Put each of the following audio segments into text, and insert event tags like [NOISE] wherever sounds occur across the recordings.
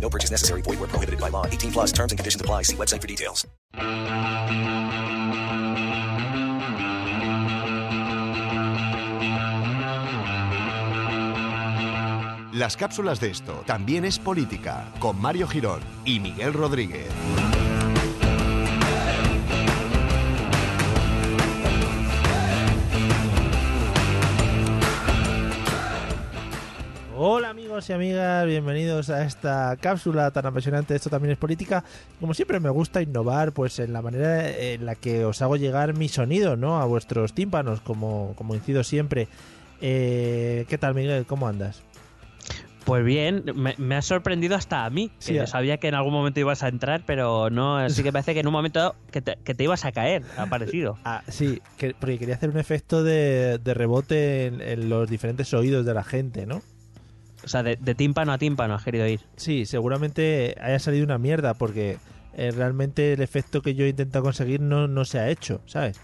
No purchase necessary. Void where prohibited by law. 18 plus terms and conditions apply. See website for details. Las cápsulas de esto también es política con Mario Girón y Miguel Rodríguez. Amigos y amigas, bienvenidos a esta cápsula tan apasionante. Esto también es política. Como siempre me gusta innovar, pues en la manera en la que os hago llegar mi sonido, ¿no? A vuestros tímpanos, como, como incido siempre. Eh, ¿Qué tal Miguel? ¿Cómo andas? Pues bien, me, me ha sorprendido hasta a mí, que yo sabía que en algún momento ibas a entrar, pero no, así que parece que en un momento que te, que te ibas a caer, ha parecido. [LAUGHS] Ah, sí, que- porque quería hacer un efecto de, de rebote en, en los diferentes oídos de la gente, ¿no? O sea, de, de tímpano a tímpano has querido ir. Sí, seguramente haya salido una mierda porque eh, realmente el efecto que yo he intentado conseguir no, no se ha hecho, ¿sabes?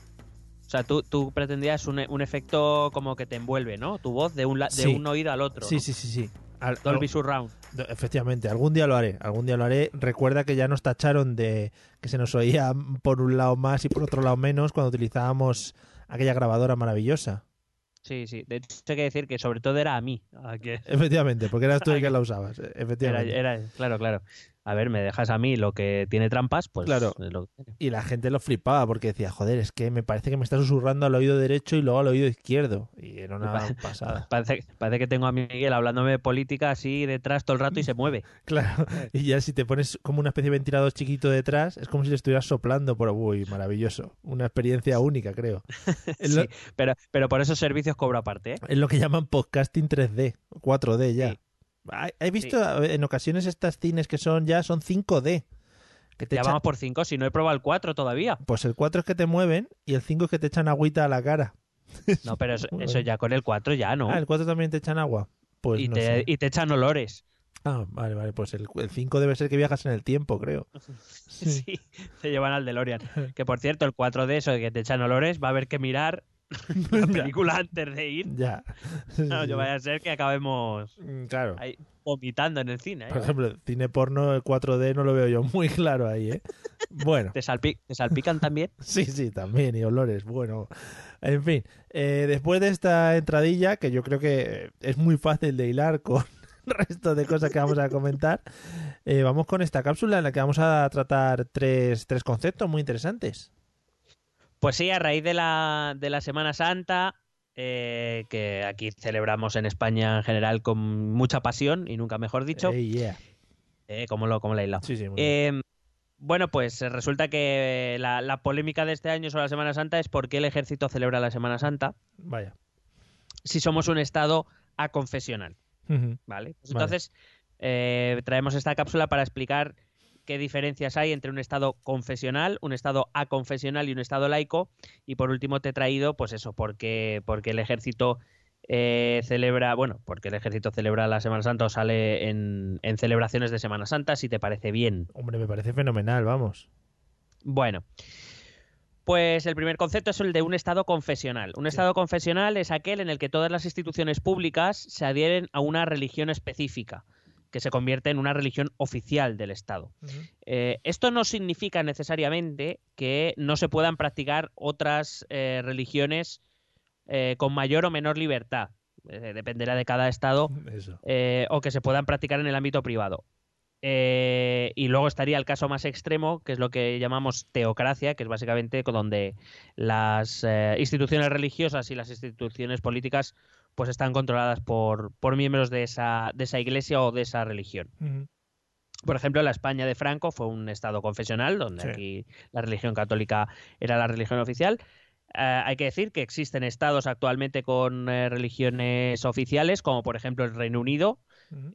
O sea, tú, tú pretendías un, un efecto como que te envuelve, ¿no? Tu voz de un, la- de Sí. un oído al otro. Sí, ¿no? sí, sí, sí. Al- Dolby al- Surround. Efectivamente, algún día lo haré, algún día lo haré. Recuerda que ya nos tacharon de que se nos oía por un lado más y por otro lado menos cuando utilizábamos aquella grabadora maravillosa. Sí, sí. De hecho, hay que decir que sobre todo era a mí. a que- Efectivamente, porque eras tú el que [LAUGHS] la usabas. Era, Efectivamente. era- claro, claro. A ver, me dejas a mí lo que tiene trampas, pues Claro. es lo que tiene. Y la gente lo flipaba porque decía, joder, es que me parece que me está susurrando al oído derecho y luego al oído izquierdo. Y era una [LAUGHS] pasada. Parece, parece que tengo a Miguel hablándome de política así detrás todo el rato y se mueve. [LAUGHS] Claro. Y ya si te pones como una especie de ventilador chiquito detrás, es como si le estuvieras soplando por... Uy, maravilloso. Una experiencia única, creo. [LAUGHS] Lo, Sí, pero, pero por esos servicios cobro aparte, ¿eh? es lo que llaman podcasting 3D, 4D ya. Sí. He- visto en ocasiones estas cines que son ya son 5D. Que te Ya echan- vamos por 5, si no he probado el 4 todavía. Pues el 4 es que te mueven y el 5 es que te echan agüita a la cara. No, pero eso, [LAUGHS] ya con el 4 ya, ¿no? Ah, el 4 también te echan agua. Pues y, no te, sé. y te echan olores. Ah, vale, vale. Pues el, el 5 debe ser que viajas en el tiempo, creo. [LAUGHS] Sí. [LAUGHS] te llevan al DeLorean. Que por cierto, el 4 de eso de que te echan olores, va a haber que mirar [LAUGHS] la película antes de ir. Ya. No, yo vaya a ser que acabemos Mm, Claro. ahí vomitando en el cine. ¿eh? Por ejemplo, cine porno, el 4D no lo veo yo muy [LAUGHS] claro ahí, ¿eh? Bueno, ¿Te, salpi- ¿Te salpican también? [LAUGHS] sí, sí, también, y olores, bueno. En fin, eh, después de esta entradilla, que yo creo que es muy fácil de hilar con el resto de cosas que vamos a comentar, eh, vamos con esta cápsula en la que vamos a tratar tres, tres conceptos muy interesantes. Pues sí, a raíz de la, de la Semana Santa, eh, que aquí celebramos en España en general con mucha pasión y nunca mejor dicho, Eh, yeah. eh, como lo como la isla. Sí, sí. Eh, bueno, pues resulta que la, la polémica de este año sobre la Semana Santa es por qué el ejército celebra la Semana Santa Vaya. si somos un Estado aconfesional. Pues Vale. entonces, eh, traemos esta cápsula para explicar qué diferencias hay entre un Estado confesional, un Estado aconfesional y un Estado laico. Y por último te he traído, pues eso, porque, porque el ejército eh, celebra, bueno, porque el ejército celebra la Semana Santa o sale en, en celebraciones de Semana Santa, si te parece bien. Hombre, me parece fenomenal, vamos. Bueno, pues el primer concepto es el de un Estado confesional. Un Estado confesional es aquel en el que todas las instituciones públicas se adhieren a una religión específica, que se convierte en una religión oficial del Estado. Eh, esto no significa necesariamente que no se puedan practicar otras eh, religiones eh, con mayor o menor libertad. Dependerá de cada Estado o que se puedan practicar en el ámbito privado. Eh, y luego estaría el caso más extremo, que es lo que llamamos teocracia, que es básicamente donde las eh, instituciones religiosas y las instituciones políticas pues están controladas por, por miembros de esa, de esa iglesia o de esa religión. Por ejemplo, la España de Franco fue un estado confesional, donde Sí. aquí la religión católica era la religión oficial. Eh, hay que decir que existen estados actualmente con eh, religiones oficiales, como por ejemplo el Reino Unido.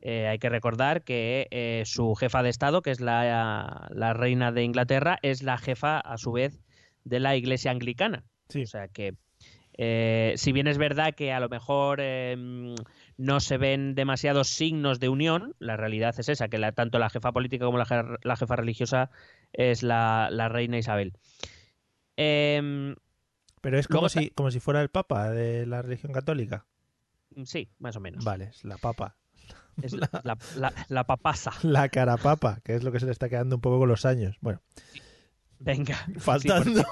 Eh, hay que recordar que su jefa de Estado, que es la, la reina de Inglaterra, es la jefa, a su vez, de la Iglesia anglicana. Sí. O sea que, eh, si bien es verdad que a lo mejor eh, mm, no se ven demasiados signos de unión, la realidad es esa, que la- tanto la jefa política como la, je- la jefa religiosa es la, la reina Isabel. Em, Pero es como si, como si fuera el papa de la religión católica. sí, más o menos. Vale, es la papa. [LAUGHS] Es [LAUGHS] la, papasa. La cara papa, que es lo que se le está quedando un poco con los años. Bueno, Venga. faltando,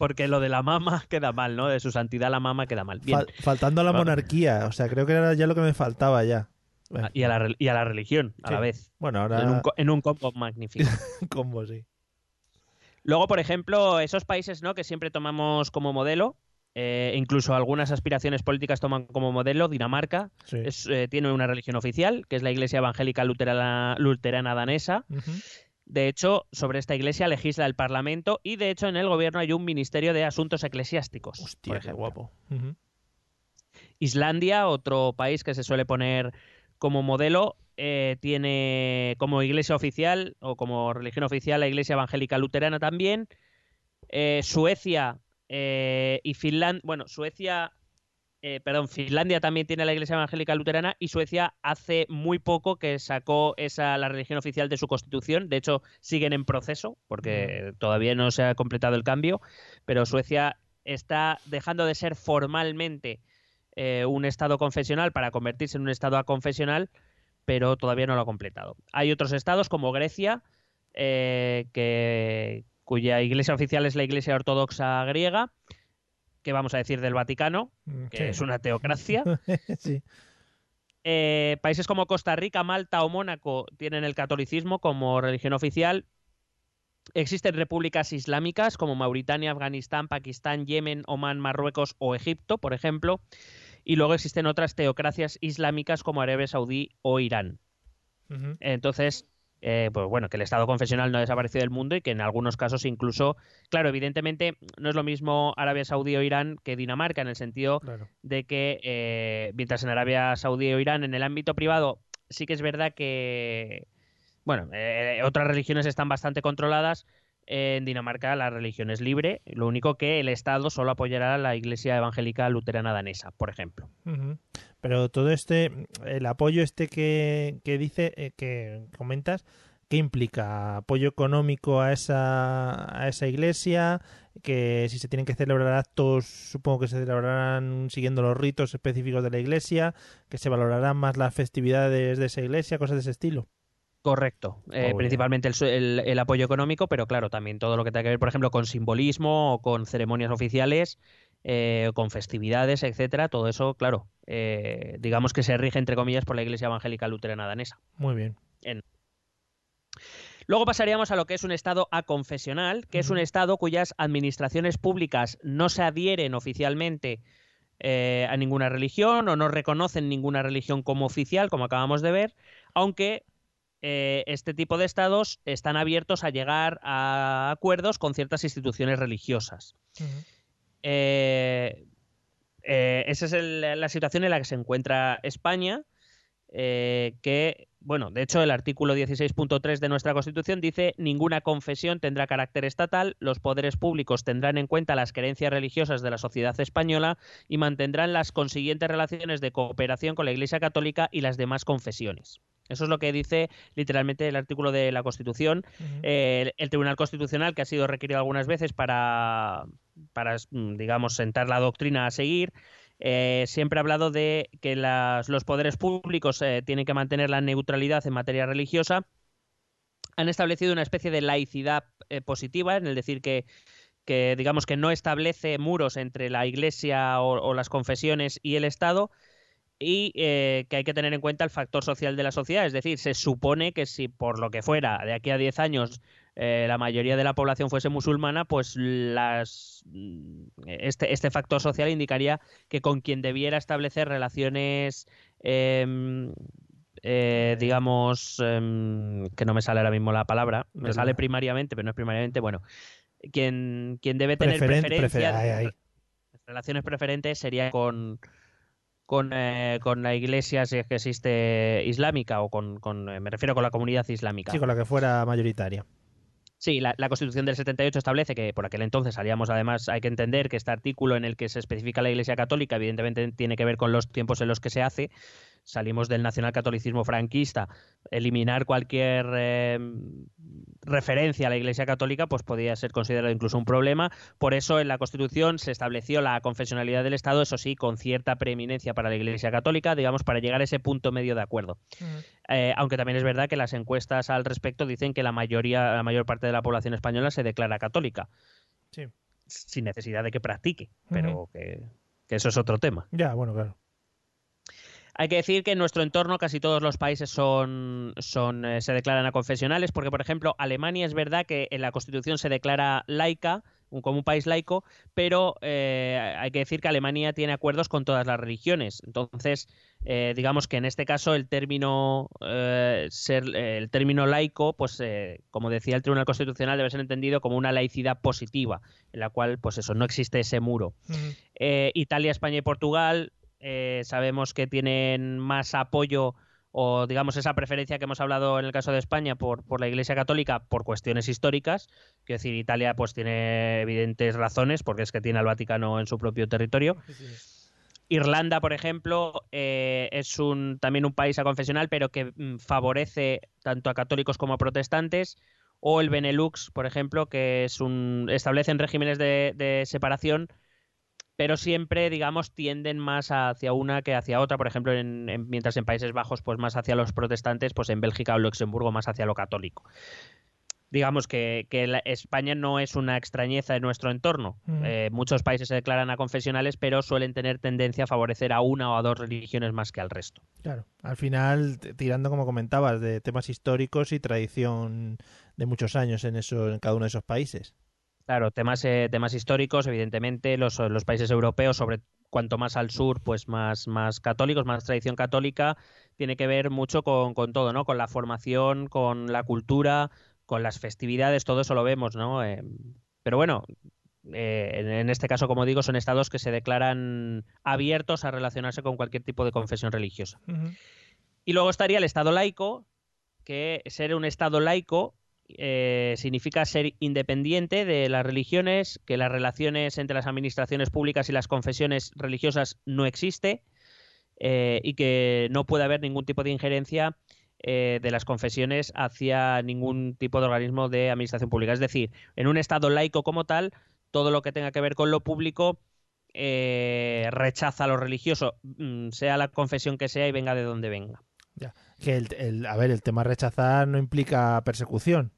Porque lo de la mama [LAUGHS] queda mal, ¿no? De su santidad la mama queda mal. Bien. fal- faltando a la monarquía. O sea, creo que era ya lo que me faltaba ya. Bueno, y, a la, y a la religión, a Sí. la vez. bueno, ahora En, un, co- en un combo magnífico. [LAUGHS] combo, sí. Luego, por ejemplo, esos países ¿no? que siempre tomamos como modelo, eh, incluso algunas aspiraciones políticas toman como modelo, Dinamarca, Sí. es, eh, tiene una religión oficial, que es la Iglesia Evangélica Luterana, Luterana Danesa. Ujú. De hecho, sobre esta iglesia legisla el Parlamento y, de hecho, en el gobierno hay un Ministerio de Asuntos Eclesiásticos. Hostia, por qué guapo. Islandia, otro país que se suele poner como modelo, eh, tiene como iglesia oficial o como religión oficial la Iglesia Evangélica Luterana también. Eh, Suecia eh, y Finlandia, bueno, Suecia, eh, perdón, Finlandia también tiene la Iglesia Evangélica Luterana y Suecia hace muy poco que sacó esa la religión oficial de su constitución. De hecho, siguen en proceso porque todavía no se ha completado el cambio, pero Suecia está dejando de ser formalmente eh, un estado confesional para convertirse en un estado aconfesional, pero todavía no lo ha completado. Hay otros estados como Grecia, eh, que, cuya iglesia oficial es la Iglesia Ortodoxa griega, que vamos a decir del Vaticano, que Sí. es una teocracia. [LAUGHS] sí. Eh, países como Costa Rica, Malta o Mónaco tienen el catolicismo como religión oficial. Existen repúblicas islámicas como Mauritania, Afganistán, Pakistán, Yemen, Omán, Marruecos o Egipto, por ejemplo. Y luego existen otras teocracias islámicas como Arabia Saudí o Irán. Entonces, eh, pues bueno, que el Estado confesional no ha desaparecido del mundo y que en algunos casos incluso, claro, evidentemente no es lo mismo Arabia Saudí o Irán que Dinamarca en el sentido Claro. de que eh, mientras en Arabia Saudí o Irán en el ámbito privado sí que es verdad que bueno eh, otras religiones están bastante controladas en Dinamarca la religión es libre lo único que el Estado solo apoyará a la Iglesia Evangélica Luterana danesa por ejemplo. Pero todo este, el apoyo este que, que dice, eh, que comentas, ¿qué implica? ¿Apoyo económico a esa, a esa iglesia? Que si se tienen que celebrar actos, supongo que se celebrarán siguiendo los ritos específicos de la iglesia, que se valorarán más las festividades de esa iglesia, cosas de ese estilo. Correcto, Eh, principalmente el, el- el apoyo económico, pero claro, también todo lo que tenga que ver, por ejemplo, con simbolismo o con ceremonias oficiales, eh, con festividades, etcétera, todo eso, claro, eh, digamos que se rige, entre comillas, por la Iglesia Evangélica Luterana Danesa. Muy bien. Luego pasaríamos a lo que es un Estado aconfesional, que es un. Estado cuyas administraciones públicas no se adhieren oficialmente eh, a ninguna religión o no reconocen ninguna religión como oficial, como acabamos de ver, aunque eh, este tipo de estados están abiertos a llegar a acuerdos con ciertas instituciones religiosas. Eh, eh, esa es el- la situación en la que se encuentra España, que, bueno, de hecho el artículo 16.3 de nuestra Constitución dice ninguna confesión tendrá carácter estatal, los poderes públicos tendrán en cuenta las creencias religiosas de la sociedad española y mantendrán las consiguientes relaciones de cooperación con la Iglesia Católica y las demás confesiones. Eso es lo que dice literalmente el artículo de la Constitución. Eh, el, el Tribunal Constitucional, que ha sido requerido algunas veces para, para mm, digamos, sentar la doctrina a seguir, eh, siempre ha hablado de que las- los poderes públicos eh, tienen que mantener la neutralidad en materia religiosa. Han establecido una especie de laicidad eh, positiva, en el decir que, que, digamos, que no establece muros entre la Iglesia o, o las confesiones y el Estado, y eh, que hay que tener en cuenta el factor social de la sociedad. Es decir, se supone que si por lo que fuera de aquí a 10 años eh, la mayoría de la población fuese musulmana, pues las, mm, este, este factor social indicaría que con quien debiera establecer relaciones, em, eh, digamos, em, que no me sale ahora mismo la palabra, me sale primariamente, pero no es primariamente, bueno, quien, quien debe tener Preferen- preferencia, prefer- ay, ay. relaciones preferentes sería con con, eh, con la iglesia si es que existe islámica o con, con eh, me refiero con la comunidad islámica. Sí, con la que fuera mayoritaria. Sí, la, la, Constitución del 78 establece que por aquel entonces salíamos, además, hay que entender que este artículo en el que se especifica la Iglesia Católica, evidentemente tiene que ver con los tiempos en los que se hace, salimos del nacionalcatolicismo franquista, eliminar cualquier eh, referencia a la Iglesia Católica, pues podía ser considerado incluso un problema. Por eso en la Constitución se estableció la confesionalidad del Estado, eso sí, con cierta preeminencia para la Iglesia Católica, digamos, para llegar a ese punto medio de acuerdo. Mm. Eh, aunque también es verdad que las encuestas al respecto dicen que la mayoría, la mayor parte de la población española se declara católica. Sí. Sin necesidad de que practique, pero que, que eso es otro tema. Ya, bueno, claro. Hay que decir que en nuestro entorno casi todos los países son, son eh, se declaran a confesionales, porque por ejemplo Alemania es verdad que en la Constitución se declara laica, como un país laico, pero eh, hay que decir que Alemania tiene acuerdos con todas las religiones. Entonces, eh, digamos que en este caso el término ser el término laico, pues como decía el Tribunal Constitucional, debe ser entendido como una laicidad positiva, en la cual, pues eso, no existe ese muro. Italia, España y Portugal eh, sabemos que tienen más apoyo o digamos esa preferencia que hemos hablado en el caso de España por, por la Iglesia Católica por cuestiones históricas. Quiero decir, Italia pues tiene evidentes razones porque es que tiene al Vaticano en su propio territorio. Irlanda, por ejemplo, eh, es un, también un país aconfesional, pero que mm, favorece tanto a católicos como a protestantes. O el Benelux, por ejemplo, que es un, establecen regímenes de, de separación pero siempre, digamos, tienden más hacia una que hacia otra. Por ejemplo, en, mientras en Países Bajos, pues más hacia los protestantes, pues en Bélgica o Luxemburgo más hacia lo católico. Digamos que, España no es una extrañeza en nuestro entorno. Mm. Eh, muchos países se declaran a confesionales, pero suelen tener tendencia a favorecer a una o a dos religiones más que al resto. Claro, al final, tirando, como comentabas, de temas históricos y tradición de muchos años en, eso, en cada uno de esos países. Claro, temas, eh, temas históricos, evidentemente, los, los, países europeos, sobre cuanto más al sur, pues más, más católicos, más tradición católica, tiene que ver mucho con, con todo, ¿no? Con la formación, con la cultura, con las festividades, todo eso lo vemos, ¿no? Eh, pero bueno, eh, en, este caso, como digo, son estados que se declaran abiertos a relacionarse con cualquier tipo de confesión religiosa. Y luego estaría el estado laico, que ser un estado laico eh, significa ser independiente de las religiones, que las relaciones entre las administraciones públicas y las confesiones religiosas no existe eh, y que no puede haber ningún tipo de injerencia eh, de las confesiones hacia ningún tipo de organismo de administración pública. Es decir, en un Estado laico como tal, todo lo que tenga que ver con lo público rechaza lo religioso, mm, sea la confesión que sea y venga de donde venga. Ya. Que el, a ver, el tema rechazar no implica persecución.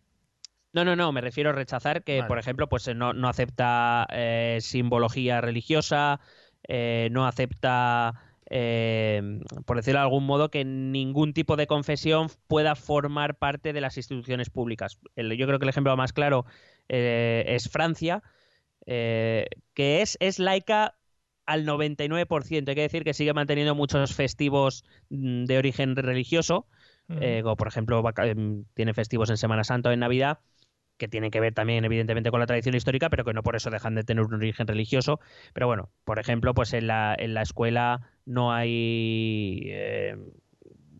No, no, no, me refiero a rechazar que, por ejemplo, pues eh, no, no acepta eh, simbología religiosa, eh, no acepta, por decirlo de algún modo, que ningún tipo de confesión pueda formar parte de las instituciones públicas. yo creo que el ejemplo más claro es Francia, que es, es laica al 99%. Hay que decir que sigue manteniendo muchos festivos mm, de origen religioso, como por ejemplo em, tiene festivos en Semana Santa o en Navidad, que tienen que ver también evidentemente con la tradición histórica, pero que no por eso dejan de tener un origen religioso. Pero bueno, por ejemplo, pues en la, en la escuela no hay... Eh,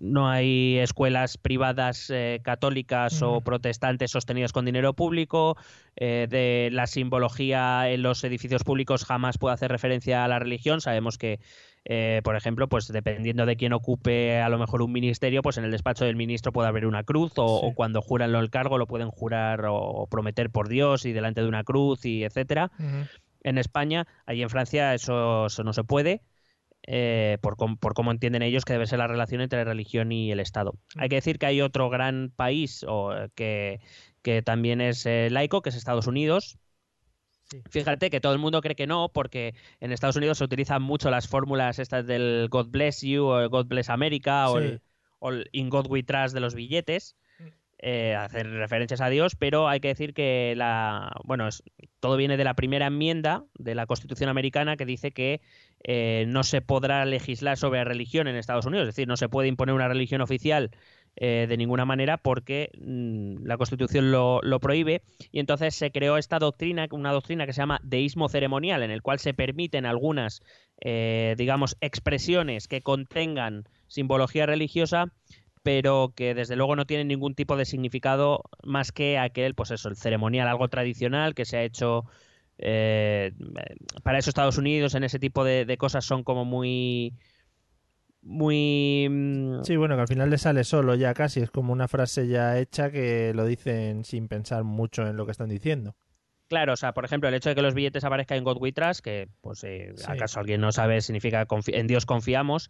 no hay escuelas privadas eh, católicas o protestantes sostenidas con dinero público, eh, de la simbología en los edificios públicos jamás puede hacer referencia a la religión. Sabemos que eh, por ejemplo, pues dependiendo de quién ocupe a lo mejor un ministerio, pues en el despacho del ministro puede haber una cruz o, cuando juran el cargo lo pueden jurar o prometer por Dios y delante de una cruz y etcétera. En España, ahí en Francia eso, no se puede. Eh, por, por, cómo entienden ellos que debe ser la relación entre religión y el Estado. Hay que decir que hay otro gran país o, que, que también es eh, laico, que es Estados Unidos, Fíjate que todo el mundo cree que no, porque en Estados Unidos se utilizan mucho las fórmulas estas del God bless you o God bless America o, el, In God we trust de los billetes. Eh, hacer referencias a Dios, pero hay que decir que la bueno todo viene de la primera enmienda de la Constitución americana que dice que eh, no se podrá legislar sobre religión en Estados Unidos, es decir, no se puede imponer una religión oficial eh, de ninguna manera porque mm, la Constitución lo, lo, prohíbe. Y entonces se creó esta doctrina, una doctrina que se llama deísmo ceremonial, en el cual se permiten algunas, eh, digamos, expresiones que contengan simbología religiosa pero que desde luego no tienen ningún tipo de significado más que aquel, pues eso, el ceremonial, algo tradicional que se ha hecho eh, para eso Estados Unidos en ese tipo de, de cosas son como muy muy... mm, Sí, bueno, que al final le sale solo ya casi, es como una frase ya hecha que lo dicen sin pensar mucho en lo que están diciendo. Claro, o sea, por ejemplo, el hecho de que los billetes aparezcan en God We Trust, que, pues, eh, Sí. acaso alguien no sabe, significa en Dios confiamos,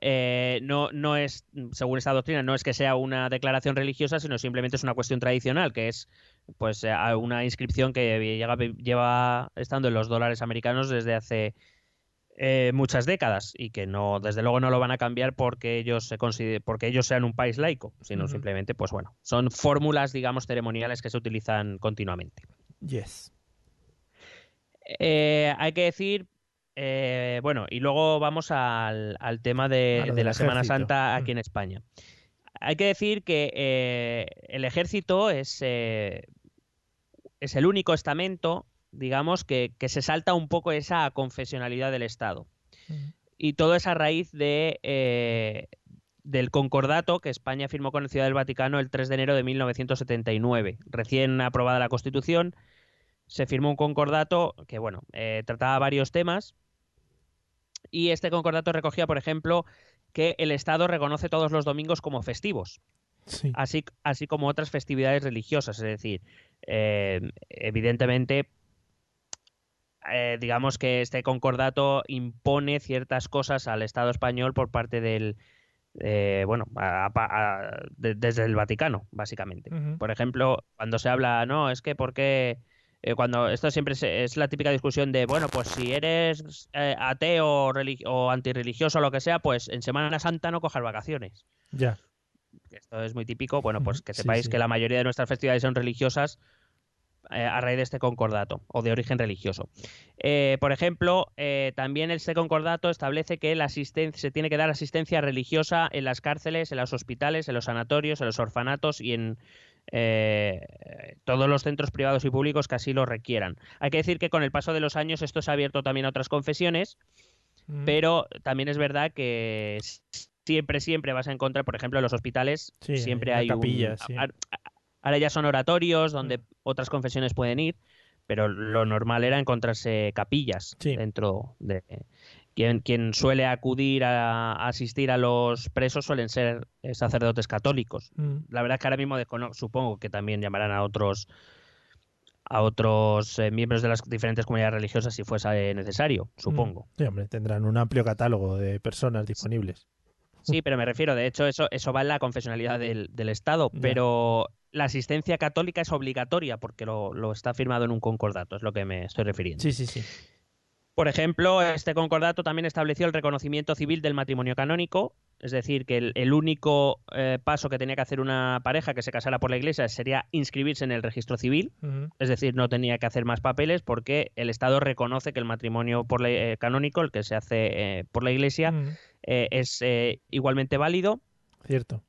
eh, no, no es, según esta doctrina, no es que sea una declaración religiosa, sino simplemente es una cuestión tradicional, que es pues eh, una inscripción que llega- lleva estando en los dólares americanos desde hace eh, muchas décadas y que no, desde luego no lo van a cambiar porque ellos se consider- porque ellos sean un país laico, sino simplemente, pues bueno, son fórmulas, digamos, ceremoniales que se utilizan continuamente. Yes. Eh, hay que decir, eh, bueno, y luego vamos al, al tema de, la Semana. Santa aquí Mm. en España. Hay que decir que eh, el ejército es, es el único estamento, digamos, que, que se salta un poco esa confesionalidad del Estado. Ujú. Y todo es a raíz de, del concordato que España firmó con la Ciudad del Vaticano el 3 de enero de 1979. Recién aprobada la Constitución, se firmó un concordato que, bueno, eh, trataba varios temas. Y este concordato recogía, por ejemplo, que el Estado reconoce todos los domingos como festivos Sí. así, así como otras festividades religiosas. Es decir, eh, evidentemente, eh, digamos que este concordato impone ciertas cosas al Estado español por parte del, eh, bueno, a- a- a- de- desde el Vaticano, básicamente. Por ejemplo, cuando se habla, no, es que porque eh, cuando esto siempre se- es la típica discusión de, bueno, pues si eres eh, ateo o, religi- o antirreligioso o lo que sea, pues en Semana Santa no cojas vacaciones Ya. esto es muy típico, bueno, pues que sepáis sí. que la mayoría de nuestras festividades son religiosas eh, a raíz de este concordato o de origen religioso. Eh, por ejemplo, también este concordato establece que la se tiene que dar asistencia religiosa en las cárceles, en los hospitales, en los sanatorios, en los orfanatos y en eh, todos los centros privados y públicos que así lo requieran. Hay que decir que con el paso de los años esto se ha abierto también a otras confesiones, Ujú. pero también es verdad que siempre, siempre vas a encontrar, por ejemplo, en los hospitales, Sí, siempre hay un- sí. a- Ahora ya son oratorios donde Mm. otras confesiones pueden ir, pero lo normal era encontrarse capillas Sí. dentro de... Quien, quien suele acudir a, a asistir a los presos suelen ser eh, sacerdotes católicos. Ujú. La verdad es que ahora mismo descono- supongo que también llamarán a otros a otros eh, miembros de las diferentes comunidades religiosas si fuese necesario, supongo. Sí, hombre, tendrán un amplio catálogo de personas disponibles. Sí, pero me refiero, de hecho, eso, eso va en la confesionalidad del, del Estado, pero la asistencia católica es obligatoria porque lo, lo está firmado en un concordato, es lo que me estoy refiriendo. Sí, sí, sí. Por ejemplo, este concordato también estableció el reconocimiento civil del matrimonio canónico, es decir, que el, el único eh, paso que tenía que hacer una pareja que se casara por la iglesia sería inscribirse en el registro civil, es decir, no tenía que hacer más papeles porque el Estado reconoce que el matrimonio por la- eh, canónico, el que se hace eh, por la iglesia, Ujú. eh, es eh, igualmente válido Cierto.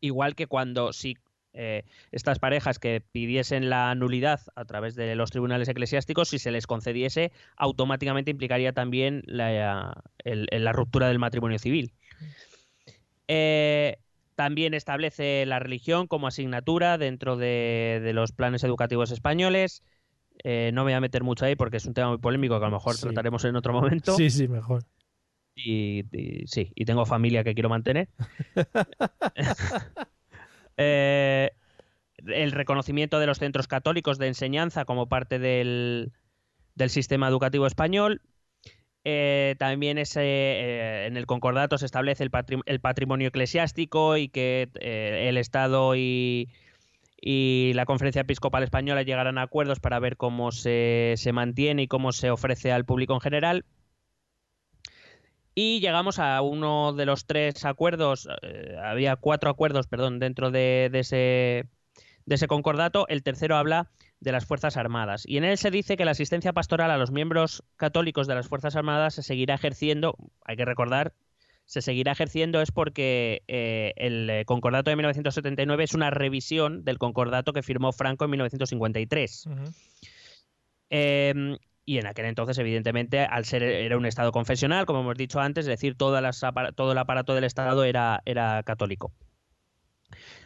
igual que cuando si eh, estas parejas que pidiesen la nulidad a través de los tribunales eclesiásticos, si se les concediese, automáticamente implicaría también la, el- el- la ruptura del matrimonio civil. Eh, también establece la religión como asignatura dentro de, de los planes educativos españoles. Eh, no me voy a meter mucho ahí porque es un tema muy polémico que a lo mejor Sí. trataremos en otro momento. Sí, sí, mejor. Y, y- sí, y tengo familia que quiero mantener. [LAUGHS] Eh, el reconocimiento de los centros católicos de enseñanza como parte del, sistema educativo español. Eh, también eh, en el concordato se establece el, patri- el patrimonio eclesiástico y que el Estado y, la Conferencia Episcopal Española llegarán a acuerdos para ver cómo se mantiene y cómo se ofrece al público en general. Y llegamos a uno de los tres acuerdos, eh, había cuatro acuerdos, perdón, dentro de, de ese, de ese concordato. El tercero habla de las Fuerzas Armadas. Y en él se dice que la asistencia pastoral a los miembros católicos de las Fuerzas Armadas se seguirá ejerciendo, hay que recordar, se seguirá ejerciendo es porque eh, el concordato de 1979 es una revisión del concordato que firmó Franco en 1953. Em, y en aquel entonces, evidentemente, al ser era un Estado confesional, como hemos dicho antes, es decir, todo, todo el aparato del Estado era, era católico.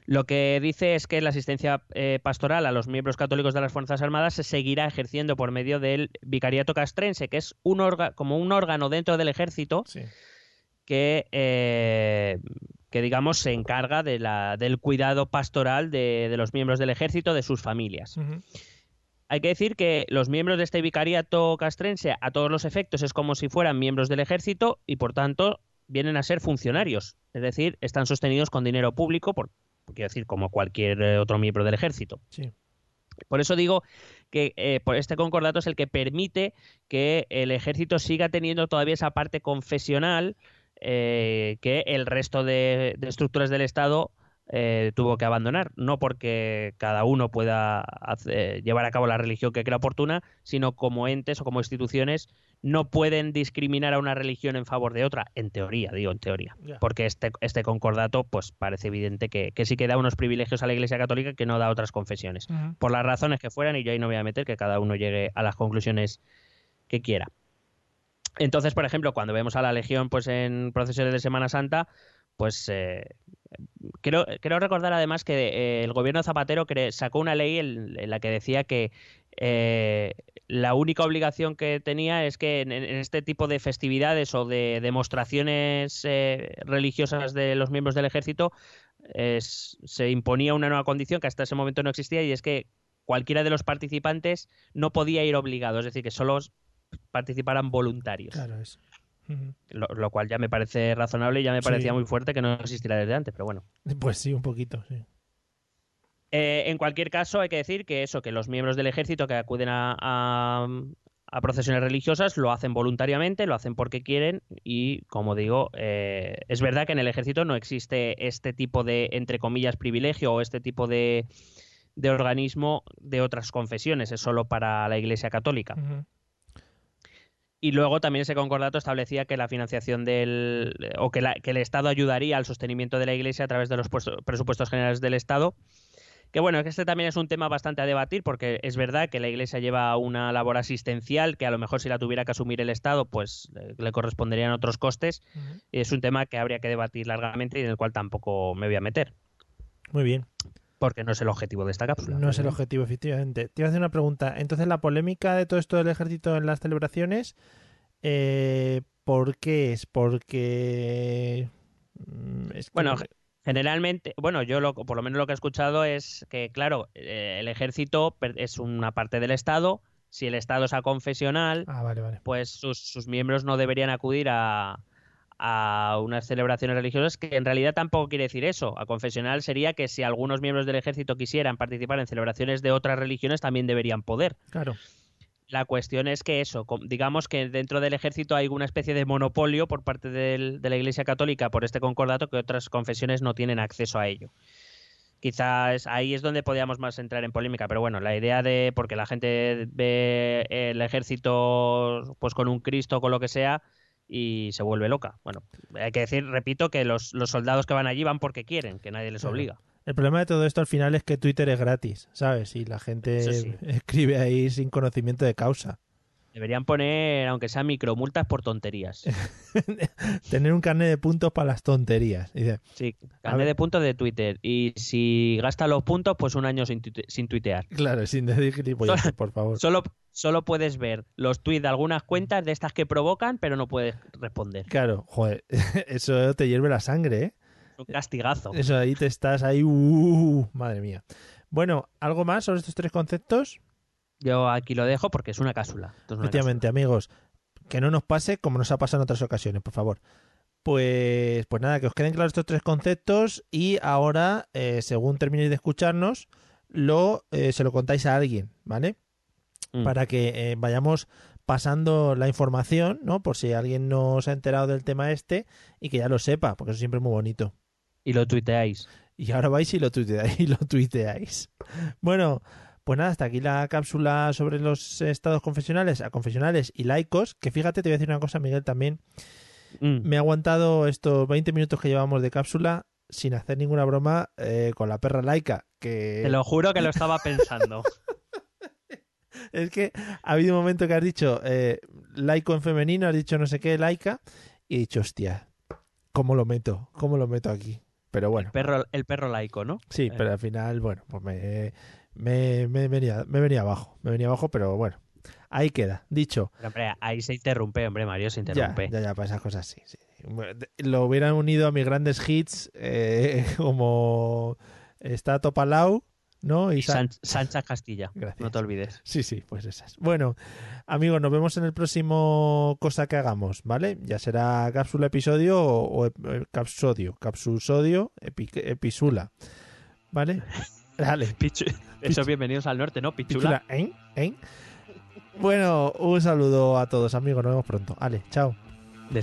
Lo que dice es que la asistencia eh, pastoral a los miembros católicos de las Fuerzas Armadas se seguirá ejerciendo por medio del vicariato castrense, que es un como un órgano dentro del ejército que, eh, que, digamos, se encarga de la, del cuidado pastoral de, los miembros del ejército, de sus familias. Hay que decir que los miembros de este vicariato castrense, a todos los efectos, es como si fueran miembros del ejército y, por tanto, vienen a ser funcionarios. Es decir, están sostenidos con dinero público, por, quiero decir, como cualquier eh, otro miembro del ejército. Por eso digo que eh, por este concordato es el que permite que el ejército siga teniendo todavía esa parte confesional eh, que el resto de, estructuras del Estado tuvo que abandonar, no porque cada uno pueda llevar a cabo la religión que crea oportuna, sino como entes o como instituciones no pueden discriminar a una religión en favor de otra, en teoría, digo en teoría, porque este, este concordato pues parece evidente que, sí que da unos privilegios a la Iglesia Católica que no da a otras confesiones, por las razones que fueran, y yo ahí no voy a meter que cada uno llegue a las conclusiones que quiera. Entonces, por ejemplo, cuando vemos a la Legión pues en procesiones de Semana Santa, pues eh, Quiero, recordar además que eh, el gobierno Zapatero sacó una ley en, la que decía que eh, la única obligación que tenía es que en, este tipo de festividades o de demostraciones eh, religiosas de los miembros del ejército se imponía una nueva condición que hasta ese momento no existía y es que cualquiera de los participantes no podía ir obligado, es decir, que solo participaran voluntarios. Claro, eso lo, cual ya me parece razonable y ya me parecía muy fuerte que no existiera desde antes, pero bueno. Pues sí, un poquito, sí. Eh, en cualquier caso, hay que decir que eso, que los miembros del ejército que acuden a, procesiones religiosas lo hacen voluntariamente, lo hacen porque quieren y, como digo, eh, es verdad que en el ejército no existe este tipo de, entre comillas, privilegio o este tipo de, organismo de otras confesiones, es solo para la Iglesia Católica. Y luego también ese concordato establecía que la financiación del. o que, que el Estado ayudaría al sostenimiento de la Iglesia a través de los presupuestos generales del Estado. Que bueno, que este también es un tema bastante a debatir porque es verdad que la Iglesia lleva una labor asistencial que a lo mejor si la tuviera que asumir el Estado pues le corresponderían otros costes. Es un tema que habría que debatir largamente y en el cual tampoco me voy a meter. Muy bien. Porque no es el objetivo de esta cápsula. No es el objetivo, efectivamente. Te iba a hacer una pregunta. Entonces, la polémica de todo esto del ejército en las celebraciones, eh, ¿por qué es? Porque... Mm, bueno, generalmente, bueno, yo lo, por lo menos lo que he escuchado es que, claro, eh, el ejército es una parte del Estado. Si el Estado es a confesional, ah, pues sus miembros no deberían acudir a, a unas celebraciones religiosas, que en realidad tampoco quiere decir eso. A confesional sería que si algunos miembros del ejército quisieran participar en celebraciones de otras religiones, también deberían poder. Claro. La cuestión es que eso, digamos que dentro del ejército hay una especie de monopolio por parte de la Iglesia Católica por este concordato que otras confesiones no tienen acceso a ello. Quizás ahí es donde podríamos más entrar en polémica, pero bueno, la idea de, porque la gente ve el ejército pues con un Cristo o con lo que sea, y se vuelve loca. Bueno, hay que decir, repito, que los, soldados que van allí van porque quieren, que nadie les obliga. El problema de todo esto al final es que Twitter es gratis, ¿sabes? Y la gente [LAUGHS] escribe ahí sin conocimiento de causa. Deberían poner, aunque sea micromultas por tonterías. [LAUGHS] Tener un carnet de puntos para las tonterías. sí, carnet de puntos de Twitter. Y si gasta los puntos, pues un año sin, sin tuitear. Claro, sin decir por favor. Solo, solo puedes ver los tweets de algunas cuentas de estas que provocan, pero no puedes responder. Claro, joder, [LAUGHS] eso te hierve la sangre, ¿eh? Un castigazo. Eso ahí te estás ahí, uh, madre mía. Bueno, ¿algo más sobre estos tres conceptos? Yo aquí lo dejo porque es una cápsula. Efectivamente, amigos, que no nos pase como nos ha pasado en otras ocasiones, por favor. Pues, pues nada, que os queden claros estos tres conceptos y ahora, eh, según terminéis de escucharnos, lo, eh, se lo contáis a alguien, ¿vale? Mm. Para que eh, vayamos pasando la información, ¿no? Por si alguien no se ha enterado del tema este y que ya lo sepa, porque eso siempre es muy bonito. Y lo tuiteáis. Y ahora vais y lo tuiteáis. [LAUGHS] Y lo tuiteáis. Bueno, pues nada, hasta aquí la cápsula sobre los estados confesionales, a confesionales y laicos, que fíjate, te voy a decir una cosa, Miguel, también, Mm. me he aguantado estos 20 minutos que llevamos de cápsula sin hacer ninguna broma eh, con la perra laica. Que Te lo juro que lo estaba pensando. [LAUGHS] es que ha habido un momento que has dicho eh, laico en femenino, has dicho no sé qué, laica, y he dicho, hostia, ¿cómo lo meto? ¿Cómo lo meto aquí? Pero bueno, Perro, el perro laico, ¿no? sí, eh. pero al final, bueno, pues me, me, me venía, me venía abajo, me venía abajo, pero bueno, ahí queda, dicho. Pero, hombre, ahí se interrumpe, hombre, Mario, se interrumpe. ya, ya, para esas cosas sí. sí. Lo hubieran unido a mis grandes hits eh, [LAUGHS] como está Topalau, ¿no? Y San- Sancha Castilla, Gracias. no te olvides. Sí, sí, pues esas. Bueno, amigos, nos vemos en el próximo cosa que hagamos, ¿vale? Ya será cápsula episodio o, o ep- eh, capsodio, capsusodio, epi- episula, ¿vale? [LAUGHS] Dale. [LAUGHS] Pichu- Eso, bienvenidos al norte, ¿no? Pichula. Pichula, ¿eh? ¿eh? Bueno, un saludo a todos, amigos, nos vemos pronto. Vale, chao. De